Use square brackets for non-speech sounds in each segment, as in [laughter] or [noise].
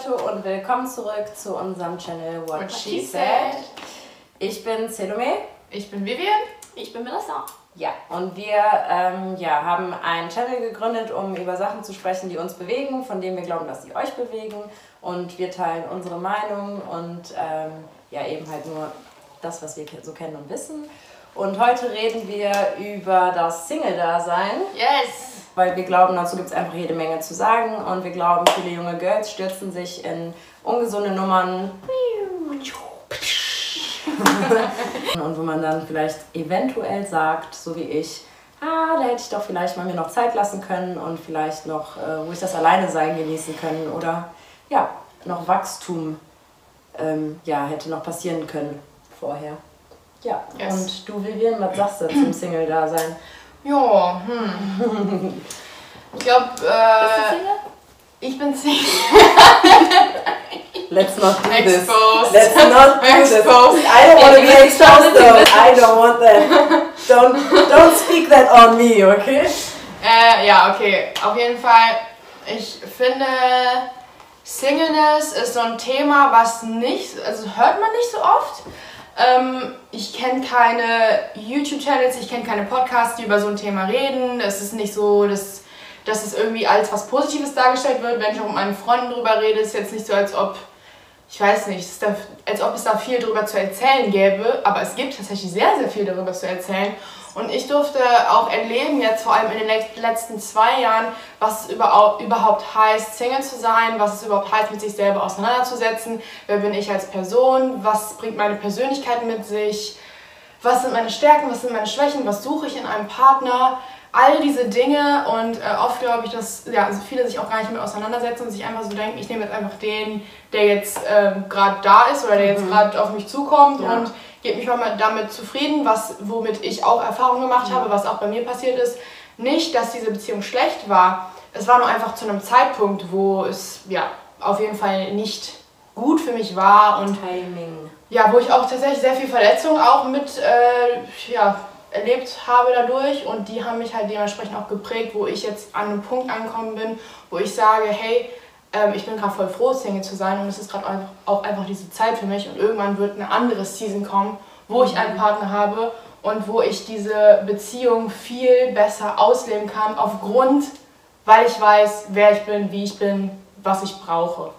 Leute und willkommen zurück zu unserem Channel What, What She Said. Ich bin Selome. Ich bin Vivian. Ich bin Melissa. Ja, und wir ähm, ja, haben einen Channel gegründet, um über Sachen zu sprechen, die uns bewegen, von denen wir glauben, dass sie euch bewegen. Und wir teilen unsere Meinung und ähm, ja, eben halt nur das, was wir so kennen und wissen. Und heute reden wir über das Single-Dasein. Yes! Weil wir glauben, dazu gibt es einfach jede Menge zu sagen. Und wir glauben, viele junge Girls stürzen sich in ungesunde Nummern. [laughs] und wo man dann vielleicht eventuell sagt, so wie ich, ah, da hätte ich doch vielleicht mal mir noch Zeit lassen können und vielleicht noch, äh, wo ich das alleine sein genießen können oder ja, noch Wachstum ähm, ja, hätte noch passieren können vorher. Ja, yes. und du Vivian, was sagst du zum [clears throat] Single-Dasein? Ja, hm. Ich glaube, äh, Bist du Single? Ich bin Single. Let's not do Exposed. this. Let's not do Exposed. this. I don't want to be exposed though. I don't want that. Don't, don't speak that on me, okay? Äh, ja, okay. Auf jeden Fall, ich finde, Singleness ist so ein Thema, was nicht, also hört man nicht so oft. Ähm, ich kenne keine YouTube-Channels, ich kenne keine Podcasts, die über so ein Thema reden. Es ist nicht so, dass, dass es irgendwie als was Positives dargestellt wird. Wenn ich auch mit meinen Freunden drüber rede, ist es jetzt nicht so, als ob, ich weiß nicht, da, als ob es da viel drüber zu erzählen gäbe. Aber es gibt tatsächlich sehr, sehr viel darüber zu erzählen. Und ich durfte auch erleben, jetzt vor allem in den letzten zwei Jahren, was es überhaupt heißt, Single zu sein, was es überhaupt heißt, mit sich selber auseinanderzusetzen. Wer bin ich als Person? Was bringt meine Persönlichkeit mit sich? Was sind meine Stärken? Was sind meine Schwächen? Was suche ich in einem Partner? All diese Dinge und äh, oft glaube ich, dass ja, also viele sich auch gar nicht mit auseinandersetzen und sich einfach so denken, ich nehme jetzt einfach den, der jetzt äh, gerade da ist oder der jetzt mhm. gerade auf mich zukommt ja. und gebe mich mal damit zufrieden, was, womit ich auch Erfahrung gemacht mhm. habe, was auch bei mir passiert ist. Nicht, dass diese Beziehung schlecht war, es war nur einfach zu einem Zeitpunkt, wo es ja auf jeden Fall nicht gut für mich war und Timing. Ja, wo ich auch tatsächlich sehr viel Verletzung auch mit äh, ja, erlebt habe dadurch und die haben mich halt dementsprechend auch geprägt, wo ich jetzt an einem Punkt angekommen bin, wo ich sage, hey, ähm, ich bin gerade voll froh, Single zu sein und es ist gerade auch einfach diese Zeit für mich und irgendwann wird eine andere Season kommen, wo ich einen mhm. Partner habe und wo ich diese Beziehung viel besser ausleben kann, aufgrund, weil ich weiß, wer ich bin, wie ich bin, was ich brauche.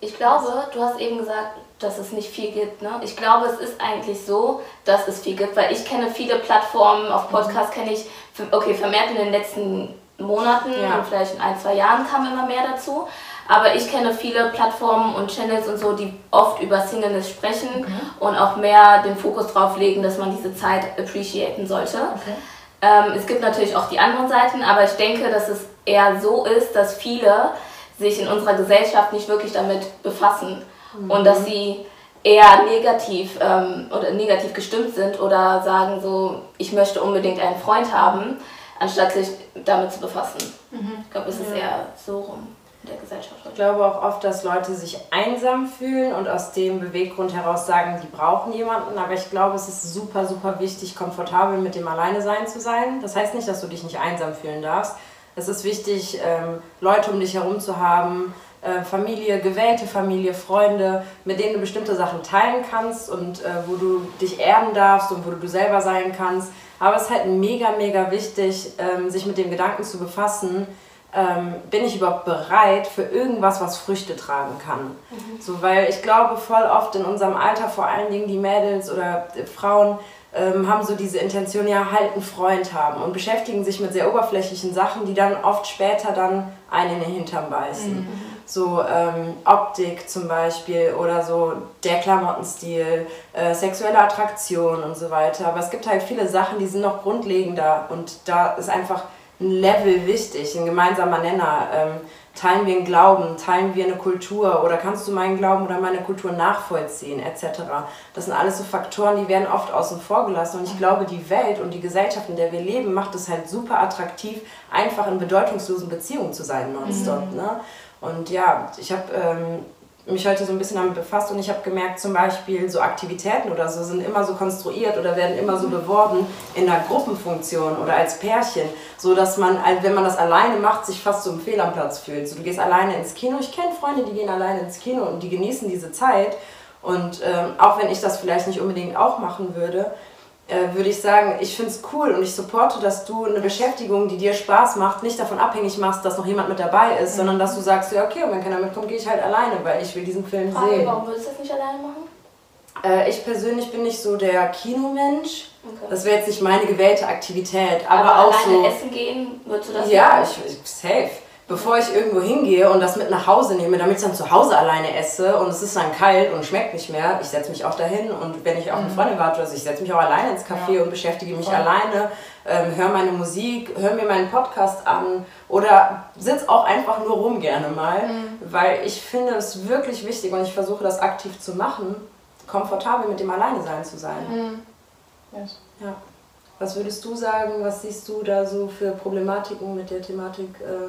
Ich glaube, du hast eben gesagt, dass es nicht viel gibt. Ne? Ich glaube, es ist eigentlich so, dass es viel gibt, weil ich kenne viele Plattformen, auf Podcasts kenne ich, okay, vermehrt in den letzten Monaten ja. und vielleicht in ein, zwei Jahren kam immer mehr dazu. Aber ich kenne viele Plattformen und Channels und so, die oft über Singleness sprechen okay. und auch mehr den Fokus drauf legen, dass man diese Zeit appreciaten sollte. Okay. Ähm, es gibt natürlich auch die anderen Seiten, aber ich denke, dass es eher so ist, dass viele sich in unserer Gesellschaft nicht wirklich damit befassen mhm. und dass sie eher negativ ähm, oder negativ gestimmt sind oder sagen so, ich möchte unbedingt einen Freund haben, anstatt sich damit zu befassen. Mhm. Ich glaube, es ist eher so rum in der Gesellschaft. Ich glaube auch oft, dass Leute sich einsam fühlen und aus dem Beweggrund heraus sagen, die brauchen jemanden. Aber ich glaube, es ist super, super wichtig, komfortabel mit dem Alleine sein zu sein. Das heißt nicht, dass du dich nicht einsam fühlen darfst. Es ist wichtig, ähm, Leute um dich herum zu haben, äh, Familie, gewählte Familie, Freunde, mit denen du bestimmte Sachen teilen kannst und äh, wo du dich erden darfst und wo du du selber sein kannst. Aber es ist halt mega, mega wichtig, ähm, sich mit dem Gedanken zu befassen, ähm, bin ich überhaupt bereit für irgendwas, was Früchte tragen kann. Mhm. So, weil ich glaube, voll oft in unserem Alter, vor allen Dingen die Mädels oder Frauen, ähm, haben so diese Intention, ja, halt einen Freund haben und beschäftigen sich mit sehr oberflächlichen Sachen, die dann oft später dann einen in den Hintern beißen. Mhm. So ähm, Optik zum Beispiel oder so der Klamottenstil, äh, sexuelle Attraktion und so weiter. Aber es gibt halt viele Sachen, die sind noch grundlegender und da ist einfach ein Level wichtig, ein gemeinsamer Nenner. Ähm, teilen wir einen Glauben, teilen wir eine Kultur oder kannst du meinen Glauben oder meine Kultur nachvollziehen, etc. Das sind alles so Faktoren, die werden oft außen vor gelassen und ich glaube, die Welt und die Gesellschaft, in der wir leben, macht es halt super attraktiv, einfach in bedeutungslosen Beziehungen zu sein nonstop. Mhm. Ne? Und ja, ich habe ähm, mich heute so ein bisschen damit befasst und ich habe gemerkt, zum Beispiel so Aktivitäten oder so sind immer so konstruiert oder werden immer so beworben in einer Gruppenfunktion oder als Pärchen, so dass man, wenn man das alleine macht, sich fast so im Fehl am Platz fühlt. So, du gehst alleine ins Kino. Ich kenne Freunde, die gehen alleine ins Kino und die genießen diese Zeit. Und ähm, auch wenn ich das vielleicht nicht unbedingt auch machen würde, äh, würde ich sagen, ich finde es cool und ich supporte, dass du eine Beschäftigung, die dir Spaß macht, nicht davon abhängig machst, dass noch jemand mit dabei ist, mhm. sondern dass du sagst, ja okay, und wenn keiner mitkommt, gehe ich halt alleine, weil ich will diesen Film Frage, sehen. Warum würdest du das nicht alleine machen? Äh, ich persönlich bin nicht so der Kinomensch. Okay. Das wäre jetzt nicht meine gewählte Aktivität, aber, aber auch alleine so. essen gehen, würdest du das Ja, machen? ich, ich safe bevor ich irgendwo hingehe und das mit nach Hause nehme, damit ich dann zu Hause alleine esse und es ist dann kalt und schmeckt nicht mehr, ich setze mich auch dahin und wenn ich auf eine mhm. Freundin warte, also ich setze mich auch alleine ins Café ja. und beschäftige mich ja. alleine, ähm, höre meine Musik, höre mir meinen Podcast an oder sitze auch einfach nur rum gerne mal, mhm. weil ich finde es wirklich wichtig und ich versuche das aktiv zu machen, komfortabel mit dem Alleine-Sein zu sein. Mhm. Yes. Ja. Was würdest du sagen, was siehst du da so für Problematiken mit der Thematik? Äh,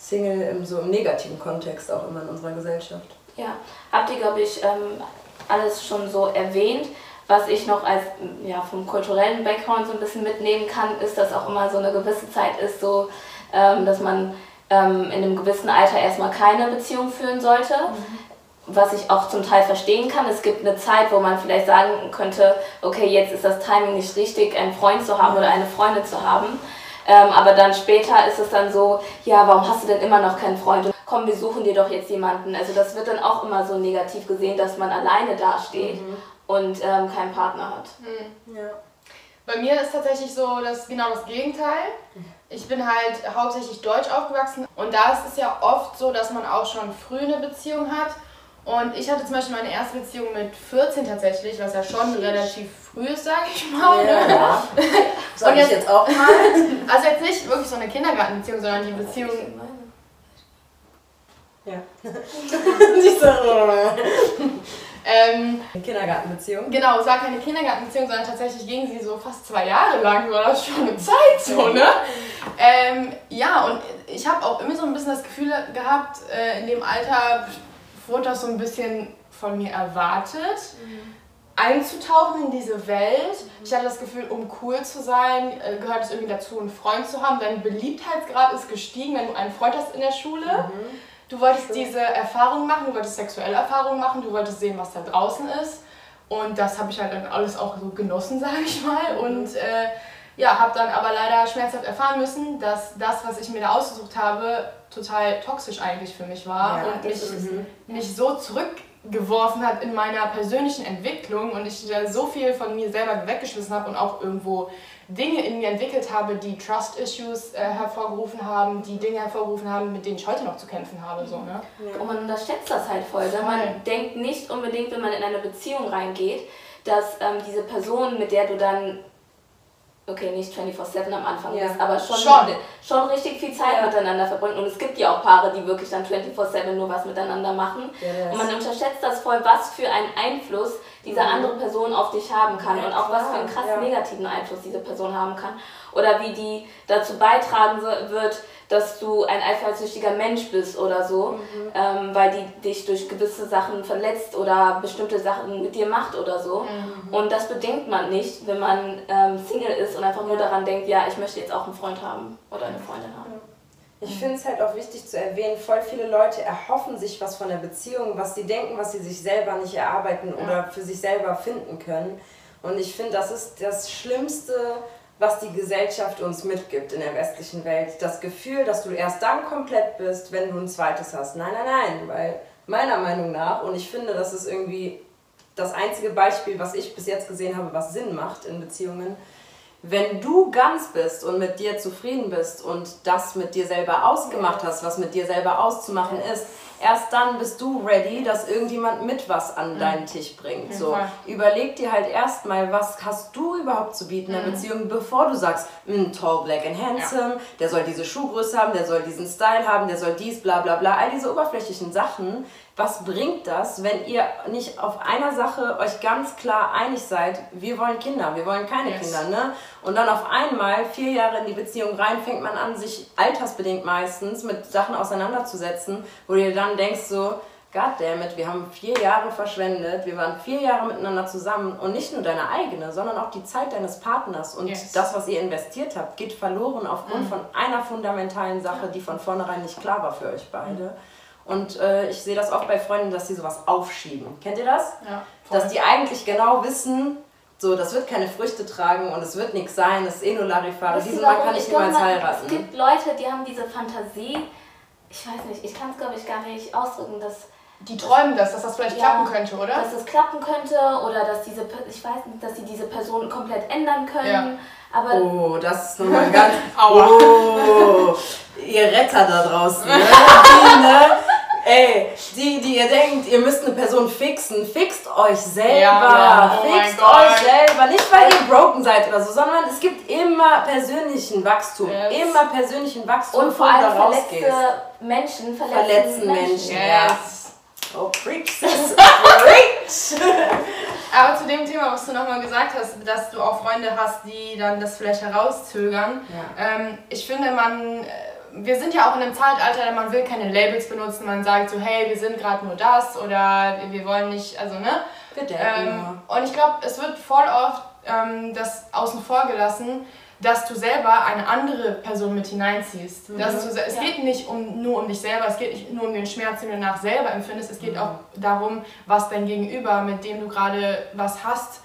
Single im, so im negativen Kontext auch immer in unserer Gesellschaft. Ja, habt ihr, glaube ich, ähm, alles schon so erwähnt. Was ich noch als ja, vom kulturellen Background so ein bisschen mitnehmen kann, ist, dass auch immer so eine gewisse Zeit ist, so, ähm, dass man ähm, in einem gewissen Alter erstmal keine Beziehung führen sollte. Mhm. Was ich auch zum Teil verstehen kann. Es gibt eine Zeit, wo man vielleicht sagen könnte, okay, jetzt ist das Timing nicht richtig, einen Freund zu haben oder eine Freundin zu haben. Ähm, aber dann später ist es dann so, ja, warum hast du denn immer noch keinen Freund? Komm, wir suchen dir doch jetzt jemanden. Also das wird dann auch immer so negativ gesehen, dass man alleine dasteht mhm. und ähm, keinen Partner hat. Mhm. Ja. Bei mir ist tatsächlich so das genau das Gegenteil. Ich bin halt hauptsächlich deutsch aufgewachsen und da ist es ja oft so, dass man auch schon früh eine Beziehung hat und ich hatte zum Beispiel meine erste Beziehung mit 14 tatsächlich, was ja schon relativ früh ist, sage ich mal. Ja, ne? ja. [laughs] Sag ich jetzt auch mal. [laughs] Also jetzt nicht wirklich so eine Kindergartenbeziehung, sondern die Beziehung... Ja. [laughs] nicht so... ähm, Kindergartenbeziehung? Genau, es war keine Kindergartenbeziehung, sondern tatsächlich ging sie so fast zwei Jahre lang, war das schon eine Zeit so, ne? Ähm, ja, und ich habe auch immer so ein bisschen das Gefühl gehabt, äh, in dem Alter wurde das so ein bisschen von mir erwartet, mhm. Einzutauchen in diese Welt. Mhm. Ich hatte das Gefühl, um cool zu sein, äh, gehört es irgendwie dazu, einen Freund zu haben. Dein Beliebtheitsgrad ist gestiegen, wenn du einen Freund hast in der Schule. Mhm. Du wolltest Schön. diese Erfahrung machen, du wolltest sexuelle Erfahrungen machen, du wolltest sehen, was da draußen ist. Und das habe ich halt dann alles auch so genossen, [laughs] sage ich mal. Mhm. Und äh, ja, habe dann aber leider schmerzhaft erfahren müssen, dass das, was ich mir da ausgesucht habe, total toxisch eigentlich für mich war ja, und mich, mich so zurückgeworfen hat in meiner persönlichen Entwicklung und ich da so viel von mir selber weggeschmissen habe und auch irgendwo Dinge in mir entwickelt habe, die Trust-Issues äh, hervorgerufen haben, die Dinge hervorgerufen haben, mit denen ich heute noch zu kämpfen habe. So, ne? Ja. Und man unterschätzt das halt voll. voll. Man denkt nicht unbedingt, wenn man in eine Beziehung reingeht, dass ähm, diese Person, mit der du dann okay, nicht 24-7 am Anfang ja. ist, aber schon, schon. schon richtig viel Zeit ja. miteinander verbringen. Und es gibt ja auch Paare, die wirklich dann 24-7 nur was miteinander machen. Ja, und man unterschätzt das voll, was für einen Einfluss diese mhm. andere Person auf dich haben kann und auch was für einen krass negativen Einfluss diese Person haben kann. Oder wie die dazu beitragen wird, dass du ein eifersüchtiger Mensch bist oder so, mhm. ähm, weil die dich durch gewisse Sachen verletzt oder bestimmte Sachen mit dir macht oder so. Mhm. Und das bedenkt man nicht, wenn man ähm, Single ist und einfach nur daran denkt, ja, ich möchte jetzt auch einen Freund haben oder eine Freundin haben. Ich finde es halt auch wichtig zu erwähnen, voll viele Leute erhoffen sich was von der Beziehung, was sie denken, was sie sich selber nicht erarbeiten ja. oder für sich selber finden können. Und ich finde, das ist das Schlimmste, was die Gesellschaft uns mitgibt in der westlichen Welt. Das Gefühl, dass du erst dann komplett bist, wenn du ein zweites hast. Nein, nein, nein, weil meiner Meinung nach, und ich finde, das ist irgendwie das einzige Beispiel, was ich bis jetzt gesehen habe, was Sinn macht in Beziehungen, wenn du ganz bist und mit dir zufrieden bist und das mit dir selber ausgemacht hast, was mit dir selber auszumachen ist, erst dann bist du ready, dass irgendjemand mit was an deinen Tisch bringt. So, überleg dir halt erstmal, was hast du überhaupt zu bieten in der mhm. Beziehung, bevor du sagst, mm, tall, black and handsome, ja. der soll diese Schuhgröße haben, der soll diesen Style haben, der soll dies, bla bla bla, all diese oberflächlichen Sachen. Was bringt das, wenn ihr nicht auf einer Sache euch ganz klar einig seid, wir wollen Kinder, wir wollen keine yes. Kinder, ne? Und dann auf einmal, vier Jahre in die Beziehung rein, fängt man an, sich altersbedingt meistens mit Sachen auseinanderzusetzen, wo ihr dann denkst so, goddammit, wir haben vier Jahre verschwendet, wir waren vier Jahre miteinander zusammen und nicht nur deine eigene, sondern auch die Zeit deines Partners und yes. das, was ihr investiert habt, geht verloren aufgrund mhm. von einer fundamentalen Sache, die von vornherein nicht klar war für euch beide. Und äh, ich sehe das oft bei Freunden, dass sie sowas aufschieben. Kennt ihr das? Ja. Dass die eigentlich genau wissen, so, das wird keine Früchte tragen und es wird nichts sein, es ist eh nur Larifare. Diesen Mann kann ich niemals heiraten. Es gibt Leute, die haben diese Fantasie, ich weiß nicht, ich kann es glaube ich gar nicht ausdrücken, dass die träumen das, dass das vielleicht ja, klappen könnte, oder? Dass es klappen könnte oder dass diese, ich weiß nicht, dass sie diese Person komplett ändern können. Ja. Aber oh, das ist nochmal ganz. [laughs] oh, ihr Retter da draußen. Ne? Die, ne? Ey, die, die ihr denkt, ihr müsst eine Person fixen, fixt euch selber. Ja, oh fixt euch selber. Nicht, weil ihr broken seid oder so, sondern es gibt immer persönlichen Wachstum. Yes. Immer persönlichen Wachstum. Und vor allem verletzte Menschen verletzen, verletzen Menschen. Menschen. Yes. Ja. Oh, preach, sis, preach! Aber zu dem Thema, was du nochmal gesagt hast, dass du auch Freunde hast, die dann das vielleicht herauszögern. Ja. Ähm, ich finde, man, äh, wir sind ja auch in einem Zeitalter, man will keine Labels benutzen. Man sagt so, hey, wir sind gerade nur das oder wir wollen nicht, also ne? Bitte. Ähm, und ich glaube, es wird voll oft ähm, das außen vor gelassen, dass du selber eine andere Person mit hineinziehst. Mhm. Dass du, es ja. geht nicht um, nur um dich selber, es geht nicht nur um den Schmerz, den du nach selber empfindest, es geht mhm. auch darum, was dein Gegenüber, mit dem du gerade was hast,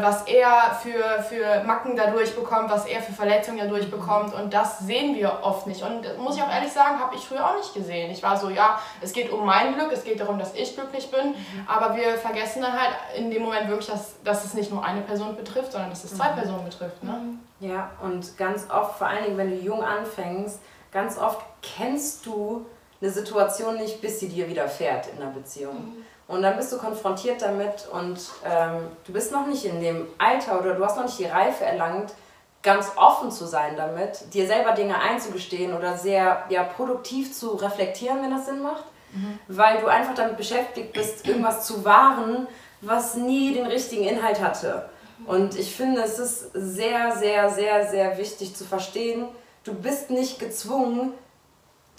was er für, für Macken dadurch bekommt, was er für Verletzungen dadurch bekommt. Und das sehen wir oft nicht. Und muss ich auch ehrlich sagen, habe ich früher auch nicht gesehen. Ich war so, ja, es geht um mein Glück, es geht darum, dass ich glücklich bin. Mhm. Aber wir vergessen dann halt in dem Moment wirklich, dass, dass es nicht nur eine Person betrifft, sondern dass es zwei mhm. Personen betrifft. Ne? Mhm. Ja, und ganz oft, vor allen Dingen, wenn du jung anfängst, ganz oft kennst du eine Situation nicht, bis sie dir widerfährt in einer Beziehung. Mhm. Und dann bist du konfrontiert damit und ähm, du bist noch nicht in dem Alter oder du hast noch nicht die Reife erlangt, ganz offen zu sein damit, dir selber Dinge einzugestehen oder sehr ja, produktiv zu reflektieren, wenn das Sinn macht. Mhm. Weil du einfach damit beschäftigt bist, irgendwas zu wahren, was nie den richtigen Inhalt hatte. Und ich finde, es ist sehr, sehr, sehr, sehr wichtig zu verstehen, du bist nicht gezwungen,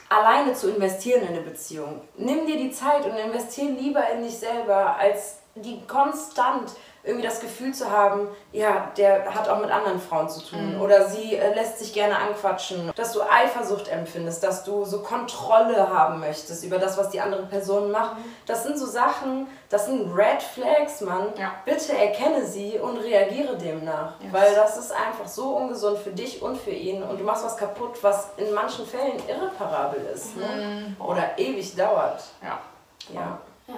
alleine zu investieren in eine Beziehung. Nimm dir die Zeit und investiere lieber in dich selber, als die konstant irgendwie das Gefühl zu haben, ja, der hat auch mit anderen Frauen zu tun mhm. oder sie äh, lässt sich gerne anquatschen, dass du Eifersucht empfindest, dass du so Kontrolle haben möchtest über das, was die andere Person macht. Mhm. Das sind so Sachen, das sind Red Flags, Mann. Ja. Bitte erkenne sie und reagiere demnach, yes. weil das ist einfach so ungesund für dich und für ihn und du machst was kaputt, was in manchen Fällen irreparabel ist ne? mhm. ne? oder ewig dauert. Ja. ja. ja.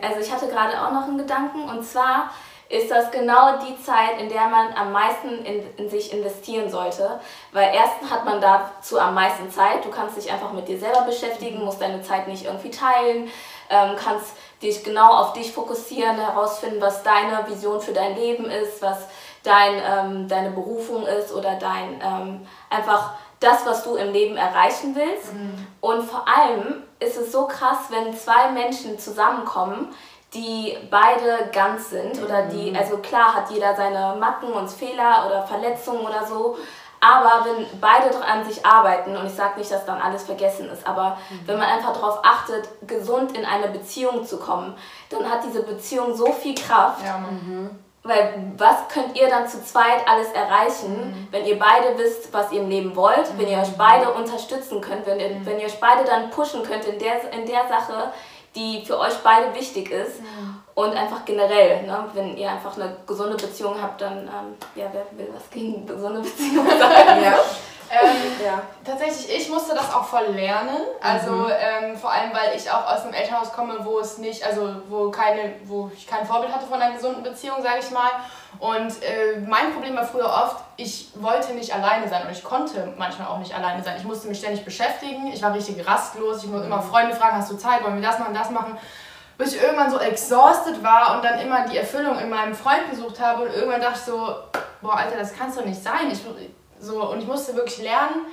Also ich hatte gerade auch noch einen Gedanken und zwar ist das genau die Zeit, in der man am meisten in, in sich investieren sollte. Weil erstens hat man dazu am meisten Zeit. Du kannst dich einfach mit dir selber beschäftigen, musst deine Zeit nicht irgendwie teilen, ähm, kannst dich genau auf dich fokussieren, herausfinden, was deine Vision für dein Leben ist, was dein, ähm, deine Berufung ist oder dein ähm, einfach das, was du im Leben erreichen willst. Mhm. Und vor allem ist es so krass, wenn zwei Menschen zusammenkommen, die beide ganz sind oder die, mhm. also klar hat jeder seine Macken und Fehler oder Verletzungen oder so, aber wenn beide an sich arbeiten, und ich sage nicht, dass dann alles vergessen ist, aber mhm. wenn man einfach darauf achtet, gesund in eine Beziehung zu kommen, dann hat diese Beziehung so viel Kraft. Ja, mhm. Weil was könnt ihr dann zu zweit alles erreichen, mhm. wenn ihr beide wisst, was ihr im Leben wollt, wenn ihr euch mhm. beide unterstützen könnt, wenn ihr, mhm. wenn ihr euch beide dann pushen könnt in der, in der Sache, die für euch beide wichtig ist. Ja. Und einfach generell, ne, wenn ihr einfach eine gesunde Beziehung habt, dann, ähm, ja, wer will was gegen gesunde Beziehungen [laughs] sagen? ja. Ähm, ja. Tatsächlich, ich musste das auch voll lernen. Also mhm. ähm, vor allem, weil ich auch aus einem Elternhaus komme, wo es nicht, also wo keine, wo ich kein Vorbild hatte von einer gesunden Beziehung, sage ich mal. Und äh, mein Problem war früher oft, ich wollte nicht alleine sein und ich konnte manchmal auch nicht alleine sein. Ich musste mich ständig beschäftigen, ich war richtig rastlos, ich musste immer mhm. Freunde fragen, hast du Zeit, wollen wir das machen, das machen. Bis ich irgendwann so exhausted war und dann immer die Erfüllung in meinem Freund gesucht habe und irgendwann dachte ich so, boah Alter, das kann's doch nicht sein. Ich, so, und ich musste wirklich lernen,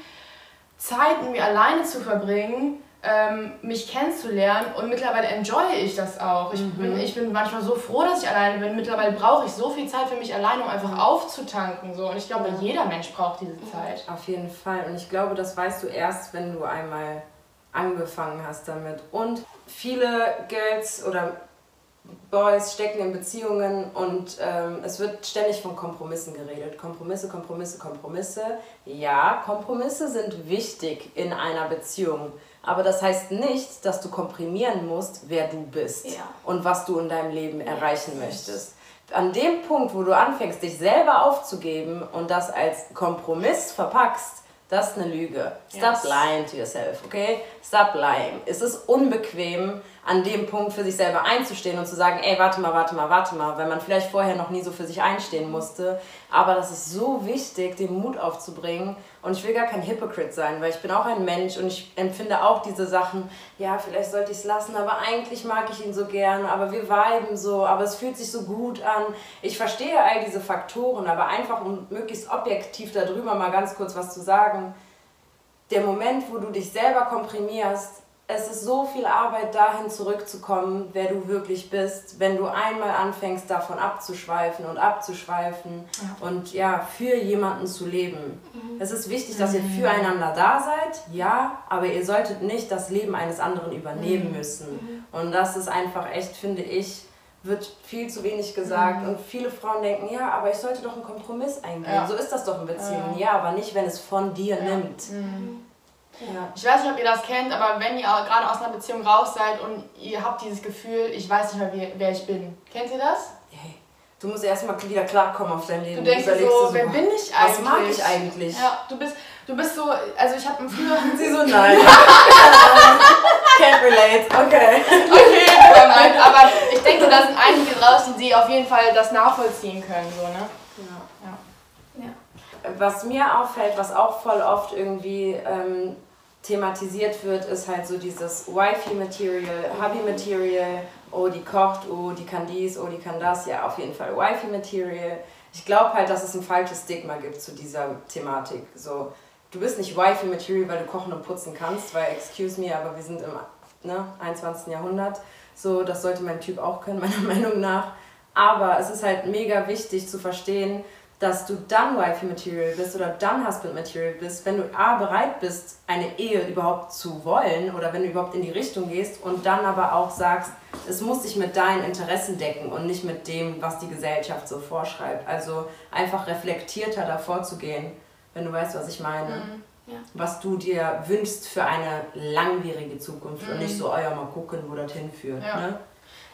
Zeit mit mir alleine zu verbringen, ähm, mich kennenzulernen und mittlerweile enjoye ich das auch. Ich, mhm. bin, ich bin manchmal so froh, dass ich alleine bin. Mittlerweile brauche ich so viel Zeit für mich alleine, um einfach aufzutanken. So. Und ich glaube, jeder Mensch braucht diese Zeit. Auf jeden Fall. Und ich glaube, das weißt du erst, wenn du einmal angefangen hast damit. Und viele Girls oder Boys stecken in Beziehungen und ähm, es wird ständig von Kompromissen geredet. Kompromisse, Kompromisse, Kompromisse. Ja, Kompromisse sind wichtig in einer Beziehung. Aber das heißt nicht, dass du komprimieren musst, wer du bist Ja. und was du in deinem Leben erreichen möchtest. An dem Punkt, wo du anfängst, dich selber aufzugeben und das als Kompromiss verpackst, das ist eine Lüge. Stop Yes. lying to yourself, okay? Stop lying. Es ist unbequem, an dem Punkt für sich selber einzustehen und zu sagen, ey, warte mal, warte mal, warte mal, wenn man vielleicht vorher noch nie so für sich einstehen musste. Aber das ist so wichtig, den Mut aufzubringen. Und ich will gar kein Hypocrite sein, weil ich bin auch ein Mensch und ich empfinde auch diese Sachen, ja, vielleicht sollte ich es lassen, aber eigentlich mag ich ihn so gern, aber wir viben so, aber es fühlt sich so gut an. Ich verstehe all diese Faktoren, aber einfach um möglichst objektiv darüber mal ganz kurz was zu sagen, der Moment, wo du dich selber komprimierst, es ist so viel Arbeit, dahin zurückzukommen, wer du wirklich bist, wenn du einmal anfängst, davon abzuschweifen und abzuschweifen und ja, für jemanden zu leben. Es ist wichtig, dass ihr füreinander da seid, ja, aber ihr solltet nicht das Leben eines anderen übernehmen müssen. Und das ist einfach echt, finde ich, wird viel zu wenig gesagt und viele Frauen denken, ja, aber ich sollte doch einen Kompromiss eingehen. Ja. So ist das doch in Beziehungen, ja, aber nicht, wenn es von dir nimmt. Ja. Ich weiß nicht, ob ihr das kennt, aber wenn ihr gerade aus einer Beziehung raus seid und ihr habt dieses Gefühl, ich weiß nicht mehr, wie, wer ich bin. Kennt ihr das? Hey, du musst erstmal wieder klarkommen auf dein Leben. Du denkst so, dir wer bin ich eigentlich? Was mag ich eigentlich? Ja, du bist, du bist so, also ich habe früher... [laughs] Sie so, nein. [laughs] Can't relate, okay. Okay, nein, aber ich denke, da sind einige draußen, die auf jeden Fall das nachvollziehen können, so, ne? Ja. Was mir auffällt, was auch voll oft irgendwie ähm, thematisiert wird, ist halt so dieses Wifey-Material, Hubby-Material, oh, die kocht, oh, die kann dies, oh, die kann das. Ja, auf jeden Fall Wifey-Material. Ich glaube halt, dass es ein falsches Stigma gibt zu dieser Thematik. So, du bist nicht Wifey-Material, weil du kochen und putzen kannst, weil, excuse me, aber wir sind im ne, 21. Jahrhundert. So, das sollte mein Typ auch können, [laughs] meiner Meinung nach. Aber es ist halt mega wichtig zu verstehen, dass du dann Wifey-Material bist oder dann Husband-Material bist, wenn du A, bereit bist, eine Ehe überhaupt zu wollen oder wenn du überhaupt in die Richtung gehst und dann aber auch sagst, es muss sich mit deinen Interessen decken und nicht mit dem, was die Gesellschaft so vorschreibt. Also einfach reflektierter davor zu gehen, wenn du weißt, was ich meine. Ja. Was du dir wünschst für eine langwierige Zukunft und nicht so, oh ja, mal gucken, wo das hinführt. Ja. Ne?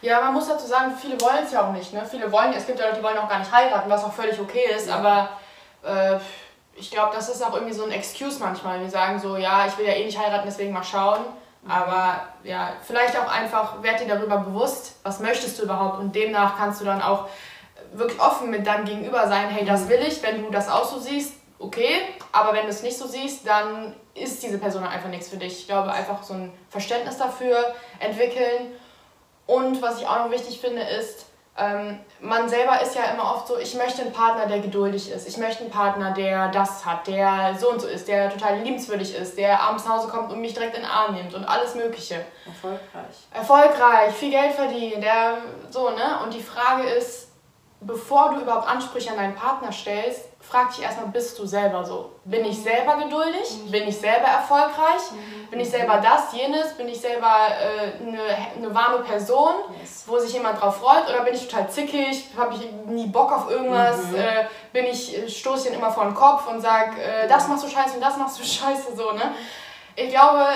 Ja, man muss dazu sagen, viele wollen es ja auch nicht, ne? Viele wollen, es gibt ja Leute, die wollen auch gar nicht heiraten, was auch völlig okay ist, Ja. aber äh, ich glaube, das ist auch irgendwie so ein Excuse manchmal. Wir sagen so, ja, ich will ja eh nicht heiraten, deswegen mal schauen. Aber ja, vielleicht auch einfach, werd dir darüber bewusst, was möchtest du überhaupt und demnach kannst du dann auch wirklich offen mit deinem Gegenüber sein, hey, das will ich, wenn du das auch so siehst, okay, aber wenn du es nicht so siehst, dann ist diese Person einfach nichts für dich. Ich glaube, einfach so ein Verständnis dafür entwickeln und was ich auch noch wichtig finde, ist, ähm, man selber ist ja immer oft so, ich möchte einen Partner, der geduldig ist. Ich möchte einen Partner, der das hat, der so und so ist, der total liebenswürdig ist, der abends nach Hause kommt und mich direkt in den Arm nimmt und alles Mögliche. Erfolgreich. Erfolgreich, viel Geld verdient, der so, ne? Und die Frage ist, bevor du überhaupt Ansprüche an deinen Partner stellst, frag dich erstmal, bist du selber so? Bin ich selber geduldig? Bin ich selber erfolgreich? Bin ich selber das, jenes? Bin ich selber äh, eine, eine warme Person, Yes. wo sich jemand drauf freut? Oder bin ich total zickig? Habe ich nie Bock auf irgendwas? Äh, bin ich, äh, stoße immer vor den Kopf und sag, äh, das machst du scheiße und das machst du [laughs] scheiße, so, ne? Ich glaube,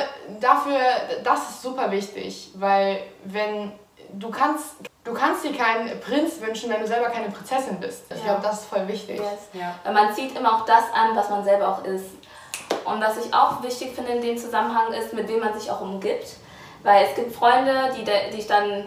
dafür, das ist super wichtig, weil wenn du kannst, du kannst dir keinen Prinz wünschen, wenn du selber keine Prinzessin bist. Ich Ja. glaube, das ist voll wichtig. Yes. Ja. Weil man zieht immer auch das an, was man selber auch ist. Und was ich auch wichtig finde in dem Zusammenhang ist, mit wem man sich auch umgibt. Weil es gibt Freunde, die dich dann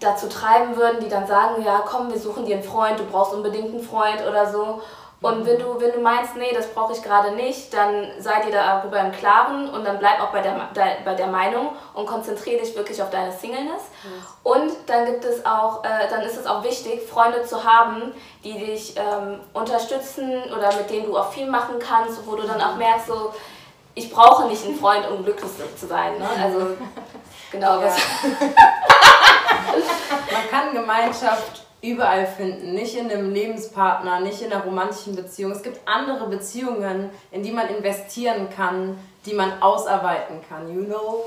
dazu treiben würden, die dann sagen, ja komm, wir suchen dir einen Freund, du brauchst unbedingt einen Freund oder so. Und wenn du, wenn du meinst, nee, das brauche ich gerade nicht, dann sei dir darüber im Klaren und dann bleib auch bei der, de- bei der Meinung und konzentriere dich wirklich auf deine Singleness. Und dann gibt es auch, äh, dann ist es auch wichtig, Freunde zu haben, die dich ähm, unterstützen oder mit denen du auch viel machen kannst, wo du dann auch merkst, so, ich brauche nicht einen Freund, um glücklich zu sein. Ne? Also, [laughs] genau, was, [laughs] Man kann Gemeinschaft überall finden, nicht in einem Lebenspartner, nicht in einer romantischen Beziehung. Es gibt andere Beziehungen, in die man investieren kann, die man ausarbeiten kann, you know?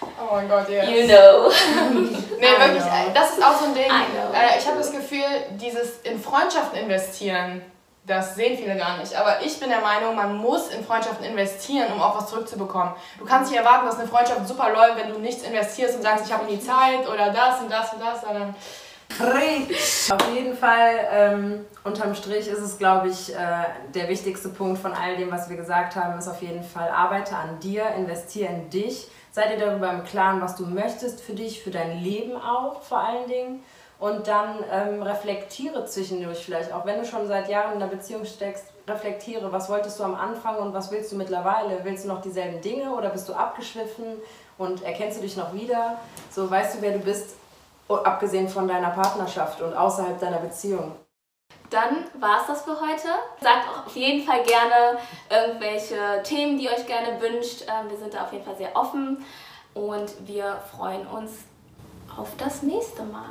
Oh mein Gott, ja. You know. [laughs] Nee, I wirklich, know. äh, das ist auch so ein Ding. I know. Äh, ich habe das Gefühl, dieses in Freundschaften investieren, das sehen viele gar nicht. Aber ich bin der Meinung, man muss in Freundschaften investieren, um auch was zurückzubekommen. Du kannst nicht erwarten, dass eine Freundschaft super läuft, wenn du nichts investierst und sagst, ich habe nie Zeit oder das und das und das, sondern Auf jeden Fall, ähm, unterm Strich ist es, glaube ich, äh, der wichtigste Punkt von all dem, was wir gesagt haben, ist auf jeden Fall, arbeite an dir, investiere in dich, sei dir darüber im Klaren, was du möchtest für dich, für dein Leben auch vor allen Dingen. Und dann ähm, reflektiere zwischendurch vielleicht, auch wenn du schon seit Jahren in einer Beziehung steckst, reflektiere, was wolltest du am Anfang und was willst du mittlerweile? Willst du noch dieselben Dinge oder bist du abgeschwiffen und erkennst du dich noch wieder? So weißt du, wer du bist, abgesehen von deiner Partnerschaft und außerhalb deiner Beziehung. Dann war es das für heute. Sagt auch auf jeden Fall gerne irgendwelche Themen, die ihr euch gerne wünscht. Ähm, Wir sind da auf jeden Fall sehr offen und wir freuen uns auf das nächste Mal.